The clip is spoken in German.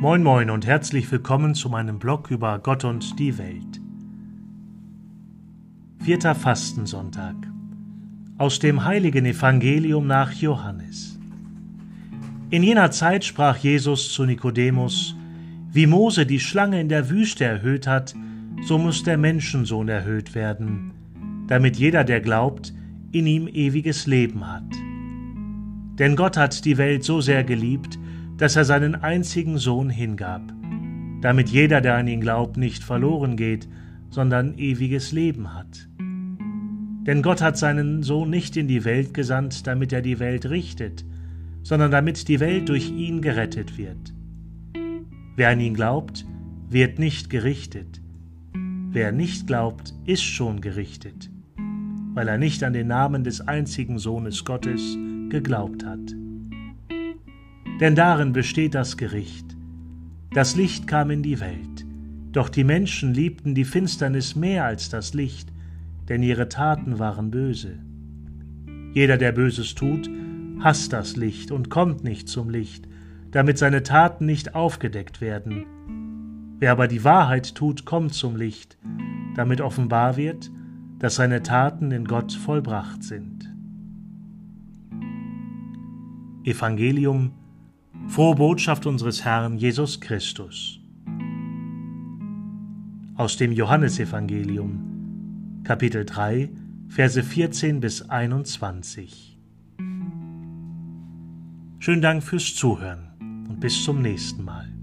Moin moin und herzlich willkommen zu meinem Blog über Gott und die Welt. Vierter Fastensonntag aus dem heiligen Evangelium nach Johannes. In jener Zeit sprach Jesus zu Nikodemus, wie Mose die Schlange in der Wüste erhöht hat, so muss der Menschensohn erhöht werden, damit jeder, der glaubt, in ihm ewiges Leben hat. Denn Gott hat die Welt so sehr geliebt, dass er seinen einzigen Sohn hingab, damit jeder, der an ihn glaubt, nicht verloren geht, sondern ewiges Leben hat. Denn Gott hat seinen Sohn nicht in die Welt gesandt, damit er die Welt richtet, sondern damit die Welt durch ihn gerettet wird. Wer an ihn glaubt, wird nicht gerichtet. Wer nicht glaubt, ist schon gerichtet, weil er nicht an den Namen des einzigen Sohnes Gottes geglaubt hat. Denn darin besteht das Gericht. Das Licht kam in die Welt, doch die Menschen liebten die Finsternis mehr als das Licht, denn ihre Taten waren böse. Jeder, der Böses tut, hasst das Licht und kommt nicht zum Licht, damit seine Taten nicht aufgedeckt werden. Wer aber die Wahrheit tut, kommt zum Licht, damit offenbar wird, dass seine Taten in Gott vollbracht sind. Evangelium Frohe Botschaft unseres Herrn Jesus Christus. Aus dem Johannesevangelium, Kapitel 3, Verse 14 bis 21. Schönen Dank fürs Zuhören und bis zum nächsten Mal.